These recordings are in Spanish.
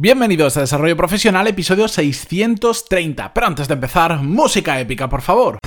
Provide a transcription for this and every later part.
Bienvenidos a Desarrollo Profesional, episodio 630. Pero antes de empezar, música épica, por favor.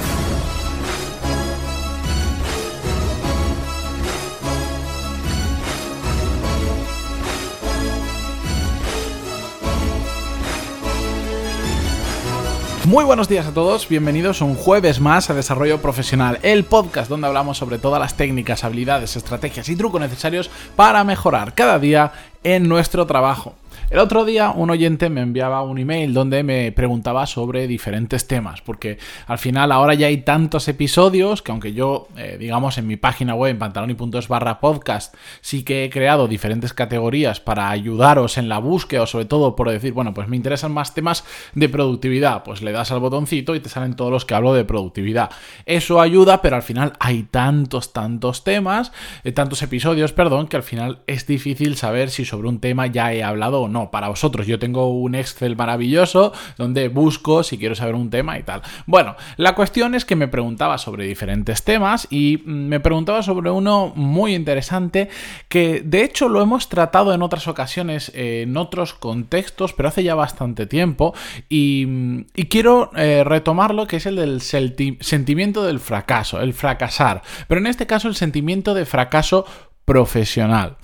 Muy buenos días a todos, bienvenidos un jueves más a Desarrollo Profesional, el podcast donde hablamos sobre todas las técnicas, habilidades, estrategias y trucos necesarios para mejorar cada día en nuestro trabajo. El otro día un oyente me enviaba un email donde me preguntaba sobre diferentes temas, porque al final ahora ya hay tantos episodios que aunque yo, eh, digamos, en mi página web, pantaloni.es barra podcast, sí que he creado diferentes categorías para ayudaros en la búsqueda o sobre todo por decir, bueno, pues me interesan más temas de productividad, pues le das al botoncito y te salen todos los que hablo de productividad. Eso ayuda, pero al final hay tantos, tantos temas, eh, tantos episodios, perdón, que al final es difícil saber si sobre un tema ya he hablado o no para vosotros. Yo tengo un Excel maravilloso donde busco si quiero saber un tema y tal. Bueno, la cuestión es que me preguntaba sobre diferentes temas y mm, me preguntaba sobre uno muy interesante que de hecho lo hemos tratado en otras ocasiones, en otros contextos, pero hace ya bastante tiempo y, mm, quiero eh, retomarlo que es el del sentimiento del fracaso, el fracasar, pero en este caso el sentimiento de fracaso profesional.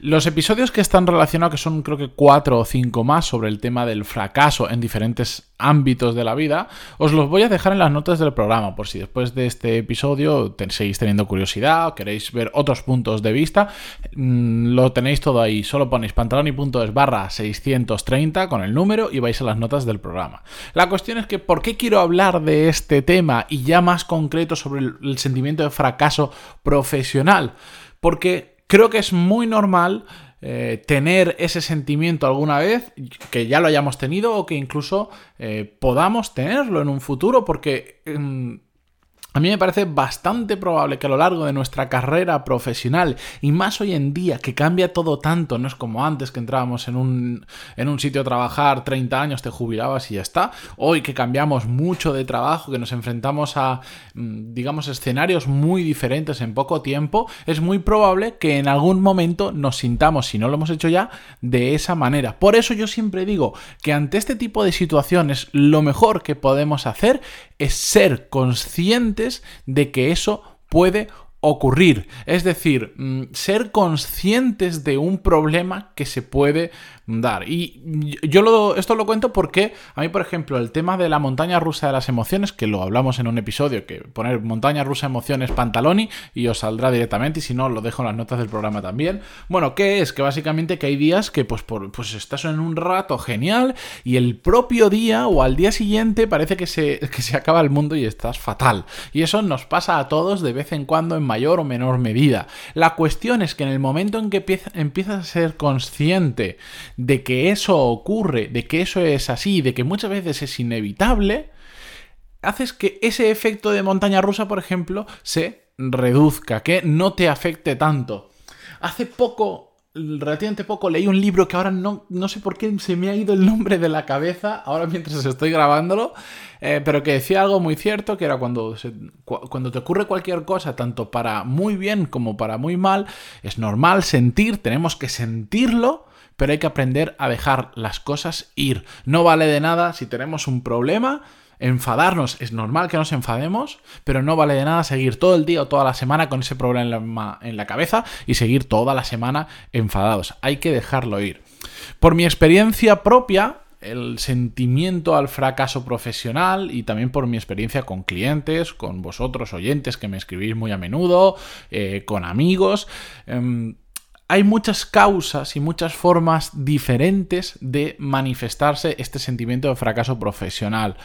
Los episodios que están relacionados, que son creo que cuatro o cinco más sobre el tema del fracaso en diferentes ámbitos de la vida, os los voy a dejar en las notas del programa, por si después de este episodio seguís teniendo curiosidad o queréis ver otros puntos de vista, mm, lo tenéis todo ahí, solo ponéis pantaloni.es barra 630 con el número y vais a las notas del programa. La cuestión es que, ¿por qué quiero hablar de este tema y ya más concreto sobre el sentimiento de fracaso profesional? Porque creo que es muy normal eh, tener ese sentimiento alguna vez, que ya lo hayamos tenido o que incluso eh, podamos tenerlo en un futuro, porque mm, a mí me parece bastante probable que a lo largo de nuestra carrera profesional, y más hoy en día que cambia todo tanto, no es como antes que entrábamos en un, en un sitio a trabajar 30 años, te jubilabas y ya está, hoy que cambiamos mucho de trabajo, que nos enfrentamos a, mm, digamos, escenarios muy diferentes en poco tiempo, es muy probable que en algún momento nos sintamos, si no lo hemos hecho ya, de esa manera. Por eso yo siempre digo que ante este tipo de situaciones lo mejor que podemos hacer es ser conscientes de que eso puede ocurrir. Es decir, mm, ser conscientes de un problema que se puede dar. Y yo lo, esto lo cuento porque a mí, por ejemplo, el tema de la montaña rusa de las emociones, que lo hablamos en un episodio, que poner montaña rusa emociones pantaloni y os saldrá directamente, y si no, lo dejo en las notas del programa también. Bueno, ¿qué es? Que básicamente que hay días que pues, por, pues estás en un rato genial y el propio día o al día siguiente parece que se, que se acaba el mundo y estás fatal. Y eso nos pasa a todos de vez en cuando en mayor o menor medida. La cuestión es que en el momento en que empiezas a ser consciente de que eso ocurre, de que eso es así, de que muchas veces es inevitable, haces que ese efecto de montaña rusa, por ejemplo, se reduzca, que no te afecte tanto. Hace poco, relativamente poco, leí un libro que ahora no, no sé por qué se me ha ido el nombre de la cabeza, ahora mientras estoy grabándolo, eh, pero que decía algo muy cierto, que era cuando, cuando te ocurre cualquier cosa, tanto para muy bien como para muy mal, es normal sentir, tenemos que sentirlo, pero hay que aprender a dejar las cosas ir. No vale de nada si tenemos un problema. Enfadarnos, es normal que nos enfademos, pero no vale de nada seguir todo el día o toda la semana con ese problema en la cabeza y seguir toda la semana enfadados. Hay que dejarlo ir. Por mi experiencia propia, el sentimiento al fracaso profesional y también por mi experiencia con clientes, con vosotros oyentes que me escribís muy a menudo, eh, con amigos. Em, hay muchas causas y muchas formas diferentes de manifestarse este sentimiento de fracaso profesional.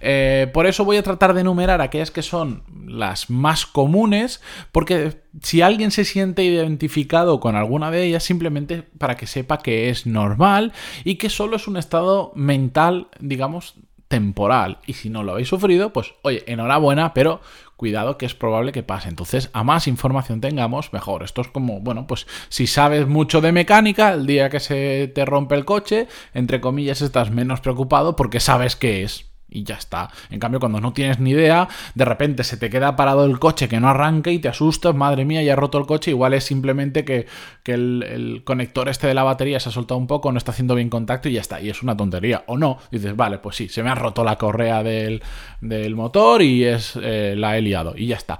Eh, por eso voy a tratar de enumerar aquellas que son las más comunes, porque si alguien se siente identificado con alguna de ellas, simplemente para que sepa que es normal y que solo es un estado mental, digamos, temporal. Y si no lo habéis sufrido, pues oye, enhorabuena, pero cuidado que es probable que pase. Entonces, a más información tengamos, mejor. Esto es como, bueno, pues si sabes mucho de mecánica, el día que se te rompe el coche, entre comillas, estás menos preocupado porque sabes qué es. Y ya está. En cambio, cuando no tienes ni idea, de repente se te queda parado el coche que no arranca y te asustas, madre mía, ya he roto el coche, igual es simplemente que, el, conector este de la batería se ha soltado un poco, no está haciendo bien contacto y ya está, y es una tontería. O no, dices, vale, pues sí, se me ha roto la correa del, motor y es eh, la he liado, y ya está.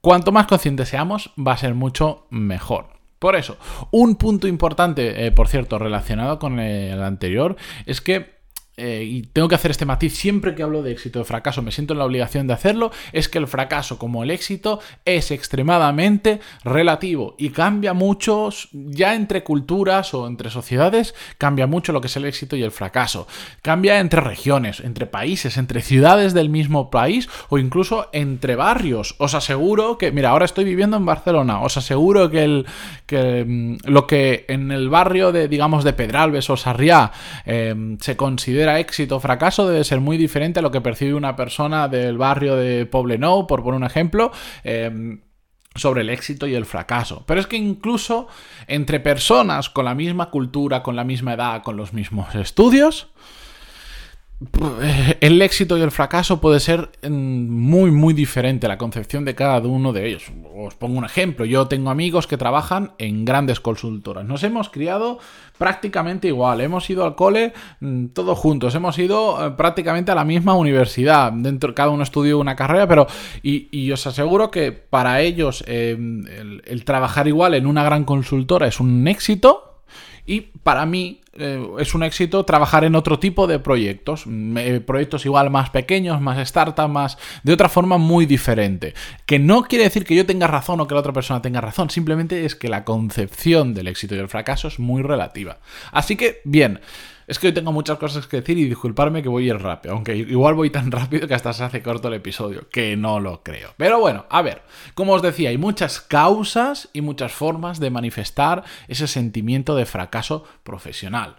Cuanto más conscientes seamos, va a ser mucho mejor. Por eso, un punto importante, eh, por cierto, relacionado con el anterior, es que eh, y tengo que hacer este matiz siempre que hablo de éxito o fracaso, me siento en la obligación de hacerlo, es que el fracaso como el éxito es extremadamente relativo y cambia mucho, ya entre culturas o entre sociedades, cambia mucho lo que es el éxito y el fracaso. Cambia entre regiones, entre países, entre ciudades del mismo país o incluso entre barrios. Os aseguro que, mira, ahora estoy viviendo en Barcelona, os aseguro que, el, que mm, lo que en el barrio de, digamos, de Pedralbes o Sarriá eh, se considera éxito o fracaso debe ser muy diferente a lo que percibe una persona del barrio de Poblenou, por poner un ejemplo. Eh, sobre el éxito y el fracaso. Pero es que incluso entre personas con la misma cultura, con la misma edad, con los mismos estudios, el éxito y el fracaso puede ser mm, muy muy diferente la concepción de cada uno de ellos. Os pongo un ejemplo, yo tengo amigos que trabajan en grandes consultoras. Nos hemos criado prácticamente igual, hemos ido al cole mm, todos juntos, hemos ido eh, prácticamente a la misma universidad, dentro cada uno estudió una carrera, pero y, os aseguro que para ellos em, el trabajar igual en una gran consultora es un éxito y para mí eh, es un éxito trabajar en otro tipo de proyectos, proyectos igual más pequeños, más startup, más de otra forma muy diferente. Que no quiere decir que yo tenga razón o que la otra persona tenga razón, simplemente es que la concepción del éxito y el fracaso es muy relativa. Así que, bien. Es que hoy tengo muchas cosas que decir y disculparme que voy a ir rápido, aunque igual voy tan rápido que hasta se hace corto el episodio, que no lo creo. Pero bueno, a ver, como os decía, hay muchas causas y muchas formas de manifestar ese sentimiento de fracaso profesional.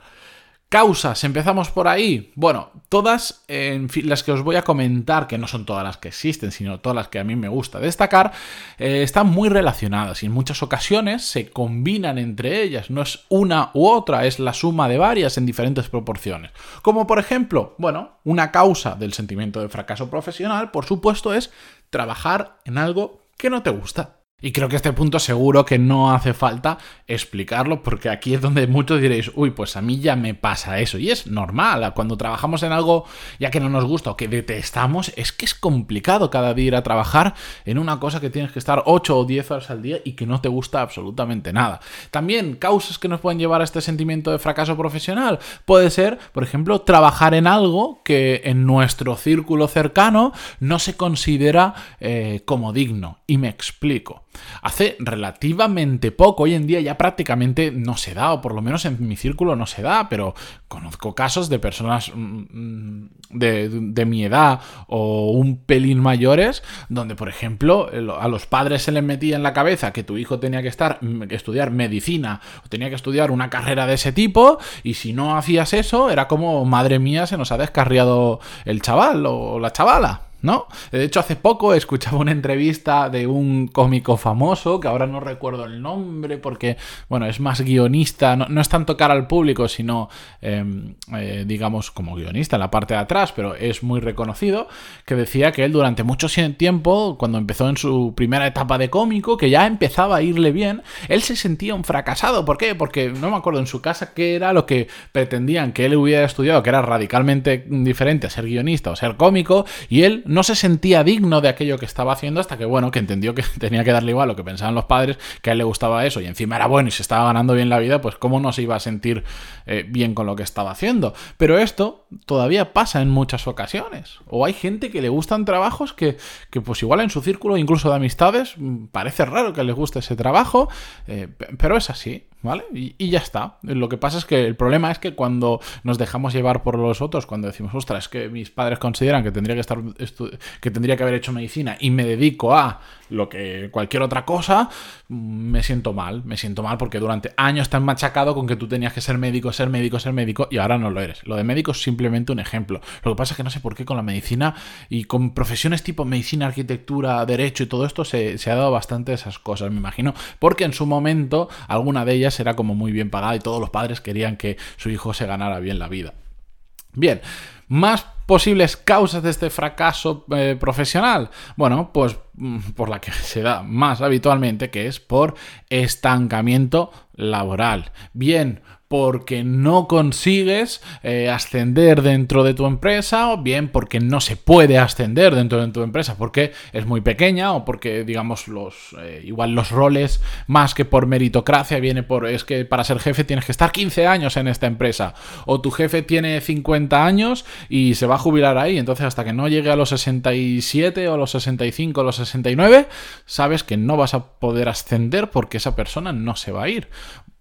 Causas, empezamos por ahí. Bueno, todas en las que os voy a comentar, que no son todas las que existen, sino todas las que a mí me gusta destacar, eh, están muy relacionadas y en muchas ocasiones se combinan entre ellas. No es una u otra, es la suma de varias en diferentes proporciones. Como por ejemplo, bueno, una causa del sentimiento de fracaso profesional, por supuesto, es trabajar en algo que no te gusta. Y creo que este punto seguro que no hace falta explicarlo porque aquí es donde muchos diréis, uy, pues a mí ya me pasa eso. Y es normal, cuando trabajamos en algo ya que no nos gusta o que detestamos, es que es complicado cada día ir a trabajar en una cosa que tienes que estar 8 o 10 horas al día y que no te gusta absolutamente nada. También causas que nos pueden llevar a este sentimiento de fracaso profesional. Puede ser, por ejemplo, trabajar en algo que en nuestro círculo cercano no se considera eh, como digno. Y me explico. Hace relativamente poco, hoy en día ya prácticamente no se da, o por lo menos en mi círculo no se da, pero conozco casos de personas mm, mm, de, mi edad o un pelín mayores, donde por ejemplo a los padres se les metía en la cabeza que tu hijo tenía que estar, mm, estudiar medicina o tenía que estudiar una carrera de ese tipo, y si no hacías eso, era como, madre mía, se nos ha descarriado el chaval o la chavala. ¿No? De hecho, hace poco escuchaba una entrevista de un cómico famoso, que ahora no recuerdo el nombre, porque, bueno, es más guionista, no, es tanto cara al público, sino, em, eh, digamos, como guionista en la parte de atrás, pero es muy reconocido, que decía que él durante mucho tiempo, cuando empezó en su primera etapa de cómico, que ya empezaba a irle bien, él se sentía un fracasado. ¿Por qué? Porque no me acuerdo en su casa qué era lo que pretendían que él hubiera estudiado, que era radicalmente diferente a ser guionista o ser cómico, y él no se sentía digno de aquello que estaba haciendo hasta que, bueno, que entendió que tenía que darle igual lo que pensaban los padres, que a él le gustaba eso y encima era bueno y se estaba ganando bien la vida, pues cómo no se iba a sentir eh, bien con lo que estaba haciendo. Pero esto todavía pasa en muchas ocasiones. O hay gente que le gustan trabajos que, que pues igual en su círculo, incluso de amistades, mm, parece raro que les guste ese trabajo, eh, pero es así. ¿Vale? Y, ya está. Lo que pasa es que el problema es que cuando nos dejamos llevar por los otros, cuando decimos, ostras, es que mis padres consideran que tendría que estar que tendría que haber hecho medicina y me dedico a lo que cualquier otra cosa, me siento mal. Me siento mal porque durante años te machacado con que tú tenías que ser médico, ser médico, ser médico y ahora no lo eres. Lo de médico es simplemente un ejemplo. Lo que pasa es que no sé por qué con la medicina y con profesiones tipo medicina, arquitectura, derecho y todo esto se, se ha dado bastante esas cosas, me imagino. Porque en su momento alguna de ellas era como muy bien pagada y todos los padres querían que su hijo se ganara bien la vida. Bien, más posibles causas de este fracaso eh, profesional? Bueno, pues mm, por la que se da más habitualmente, que es por estancamiento laboral. Bien, porque no consigues eh, ascender dentro de tu empresa o bien porque no se puede ascender dentro de tu empresa porque es muy pequeña o porque digamos los eh, igual los roles más que por meritocracia viene por es que para ser jefe tienes que estar 15 años en esta empresa o tu jefe tiene 50 años y se va a jubilar ahí. Entonces hasta que no llegue a los 67 o a los 65 o los 69 sabes que no vas a poder ascender porque esa persona no se va a ir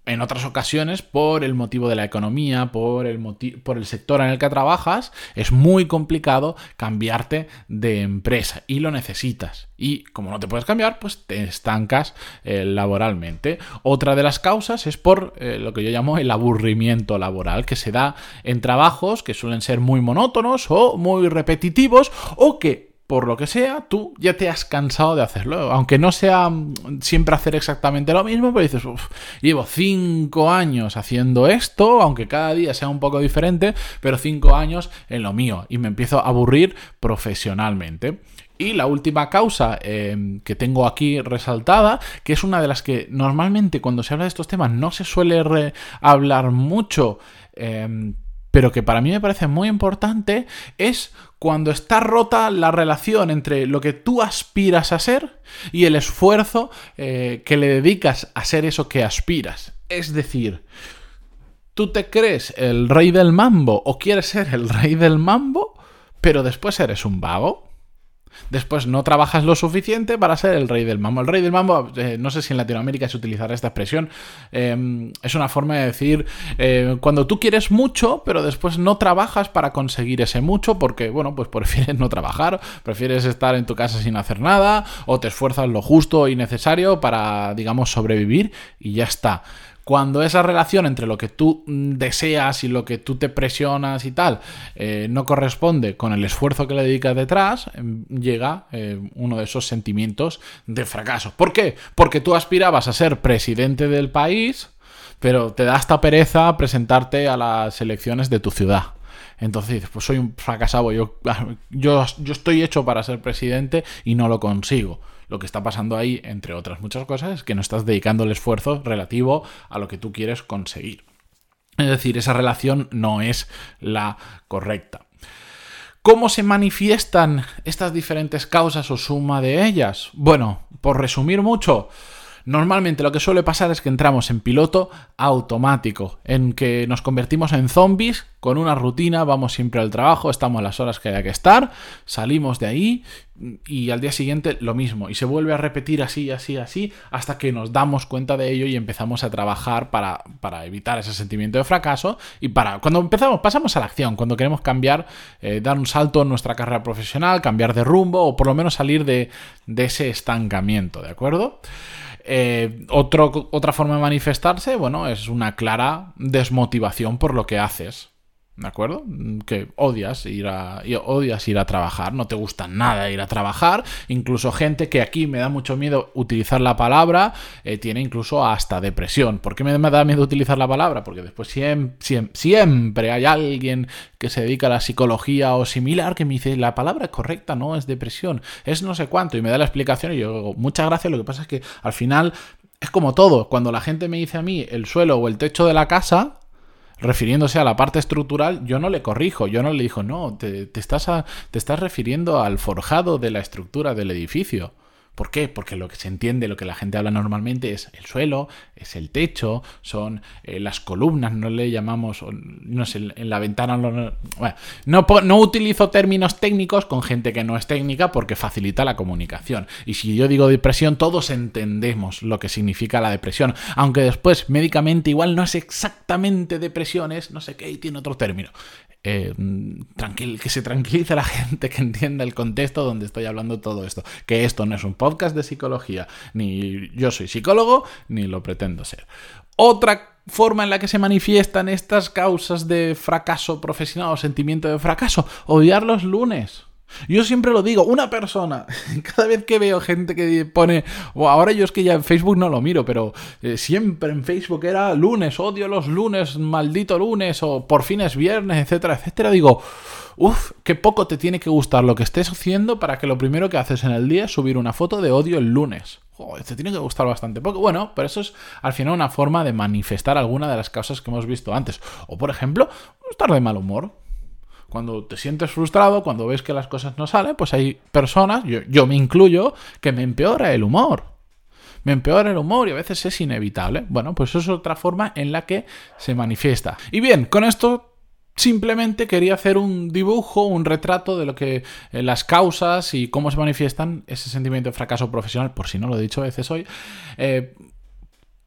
en otras ocasiones, por el motivo de la economía, por el, por el sector en el que trabajas, es muy complicado cambiarte de empresa y lo necesitas. Y como no te puedes cambiar, pues te estancas eh, laboralmente. Otra de las causas es por eh, lo que yo llamo el aburrimiento laboral, que se da en trabajos que suelen ser muy monótonos o muy repetitivos o que por lo que sea, tú ya te has cansado de hacerlo. Aunque no sea mm, siempre hacer exactamente lo mismo, pero dices, uff, llevo cinco años haciendo esto, aunque cada día sea un poco diferente, pero cinco años en lo mío y me empiezo a aburrir profesionalmente. Y la última causa em, que tengo aquí resaltada, que es una de las que normalmente cuando se habla de estos temas no se suele hablar mucho, em, pero que para mí me parece muy importante, es cuando está rota la relación entre lo que tú aspiras a ser y el esfuerzo eh, que le dedicas a ser eso que aspiras. Es decir, tú te crees el rey del mambo o quieres ser el rey del mambo, pero después eres un vago. Después no trabajas lo suficiente para ser el rey del mambo. El rey del mambo, eh, no sé si en Latinoamérica se utilizará esta expresión, em, es una forma de decir eh, cuando tú quieres mucho, pero después no trabajas para conseguir ese mucho porque, bueno, pues prefieres no trabajar, prefieres estar en tu casa sin hacer nada o te esfuerzas lo justo y necesario para, digamos, sobrevivir y ya está cuando esa relación entre lo que tú mm, deseas y lo que tú te presionas y tal eh, no corresponde con el esfuerzo que le dedicas detrás, em, llega eh, uno de esos sentimientos de fracaso. ¿Por qué? Porque tú aspirabas a ser presidente del país, pero te da esta pereza presentarte a las elecciones de tu ciudad. Entonces pues soy un fracasado, yo, yo, yo estoy hecho para ser presidente y no lo consigo. Lo que está pasando ahí, entre otras muchas cosas, es que no estás dedicando el esfuerzo relativo a lo que tú quieres conseguir. Es decir, esa relación no es la correcta. ¿Cómo se manifiestan estas diferentes causas o suma de ellas? Bueno, por resumir mucho, Normalmente lo que suele pasar es que entramos en piloto automático, en que nos convertimos en zombies con una rutina, vamos siempre al trabajo, estamos las horas que haya que estar, salimos de ahí y al día siguiente lo mismo. Y se vuelve a repetir así, así, así, hasta que nos damos cuenta de ello y empezamos a trabajar para, evitar ese sentimiento de fracaso y para, cuando empezamos, pasamos a la acción, cuando queremos cambiar, eh, dar un salto en nuestra carrera profesional, cambiar de rumbo o por lo menos salir de, de ese estancamiento, ¿de acuerdo? Eh, otra forma de manifestarse, bueno, es una clara desmotivación por lo que haces. ¿De acuerdo? Que odias ir a odias ir a trabajar, no te gusta nada ir a trabajar, incluso gente que aquí me da mucho miedo utilizar la palabra, eh, tiene incluso hasta depresión. ¿Por qué me, da miedo utilizar la palabra? Porque después siempre, siempre, hay alguien que se dedica a la psicología o similar que me dice la palabra correcta no es depresión, es no sé cuánto y me da la explicación y yo digo, muchas gracias, lo que pasa es que al final es como todo, cuando la gente me dice a mí el suelo o el techo de la casa, refiriéndose a la parte estructural, yo no le corrijo, yo no le digo, no, te, estás, te estás refiriendo al forjado de la estructura del edificio. ¿Por qué? Porque lo que se entiende, lo que la gente habla normalmente es el suelo, es el techo, son eh, las columnas, no le llamamos, no sé, en la ventana... No, no, no, utilizo términos técnicos con gente que no es técnica porque facilita la comunicación. Y si yo digo depresión, todos entendemos lo que significa la depresión, aunque después médicamente igual no es exactamente depresión, es no sé qué y tiene otro término. Eh, que se tranquilice la gente, que entienda el contexto donde estoy hablando todo esto. Que esto no es un podcast de psicología, ni yo soy psicólogo, ni lo pretendo ser. Otra forma en la que se manifiestan estas causas de fracaso profesional o sentimiento de fracaso, odiar los lunes. Yo siempre lo digo, una persona, cada vez que veo gente que pone, o ahora yo es que ya en Facebook no lo miro, pero eh, siempre en Facebook era lunes, odio los lunes, maldito lunes, o por fin es viernes, etcétera, etcétera, digo, uff, qué poco te tiene que gustar lo que estés haciendo para que lo primero que haces en el día es subir una foto de odio el lunes. Joder, te tiene que gustar bastante poco. Bueno, pero eso es al final una forma de manifestar alguna de las causas que hemos visto antes. O por ejemplo, estar de mal humor cuando te sientes frustrado, cuando ves que las cosas no salen, pues hay personas, yo, me incluyo, que me empeora el humor. Me empeora el humor y a veces es inevitable. Bueno, pues eso es otra forma en la que se manifiesta. Y bien, con esto simplemente quería hacer un dibujo, un retrato de lo que eh, las causas y cómo se manifiestan ese sentimiento de fracaso profesional, por si no lo he dicho a veces hoy, eh,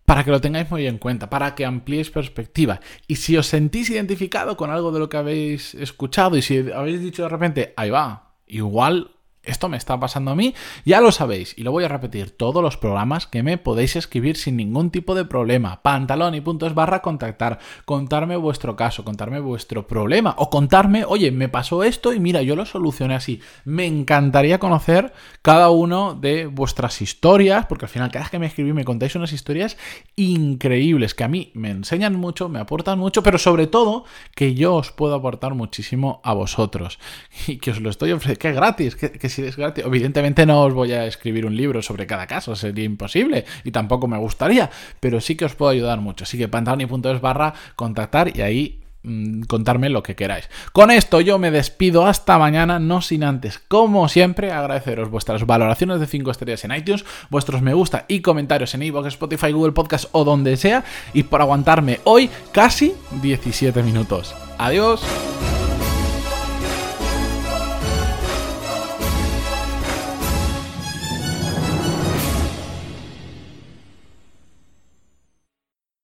para que lo tengáis muy en cuenta, para que ampliéis perspectiva. Y si os sentís identificado con algo de lo que habéis escuchado y si habéis dicho de repente, ahí va, igual esto me está pasando a mí, ya lo sabéis, y lo voy a repetir, todos los programas que me podéis escribir sin ningún tipo de problema. Pantalón y puntos barra contactar, contarme vuestro caso, contarme vuestro problema, o contarme, oye, me pasó esto y mira, yo lo solucioné así. Me encantaría conocer cada uno de vuestras historias, porque al final cada vez que me escribís me contáis unas historias increíbles, que a mí me enseñan mucho, me aportan mucho, pero sobre todo que yo os puedo aportar muchísimo a vosotros. Y que os lo estoy ofreciendo, que gratis, que si Evidentemente no os voy a escribir un libro sobre cada caso, sería imposible y tampoco me gustaría, pero sí que os puedo ayudar mucho. Así que pantaloni.es barra contactar y ahí mm, contarme lo que queráis. Con esto yo me despido hasta mañana, no sin antes, como siempre, agradeceros vuestras valoraciones de 5 estrellas en iTunes, vuestros me gusta y comentarios en iVoox, Spotify, Google Podcast o donde sea, y por aguantarme hoy casi 17 minutos. Adiós.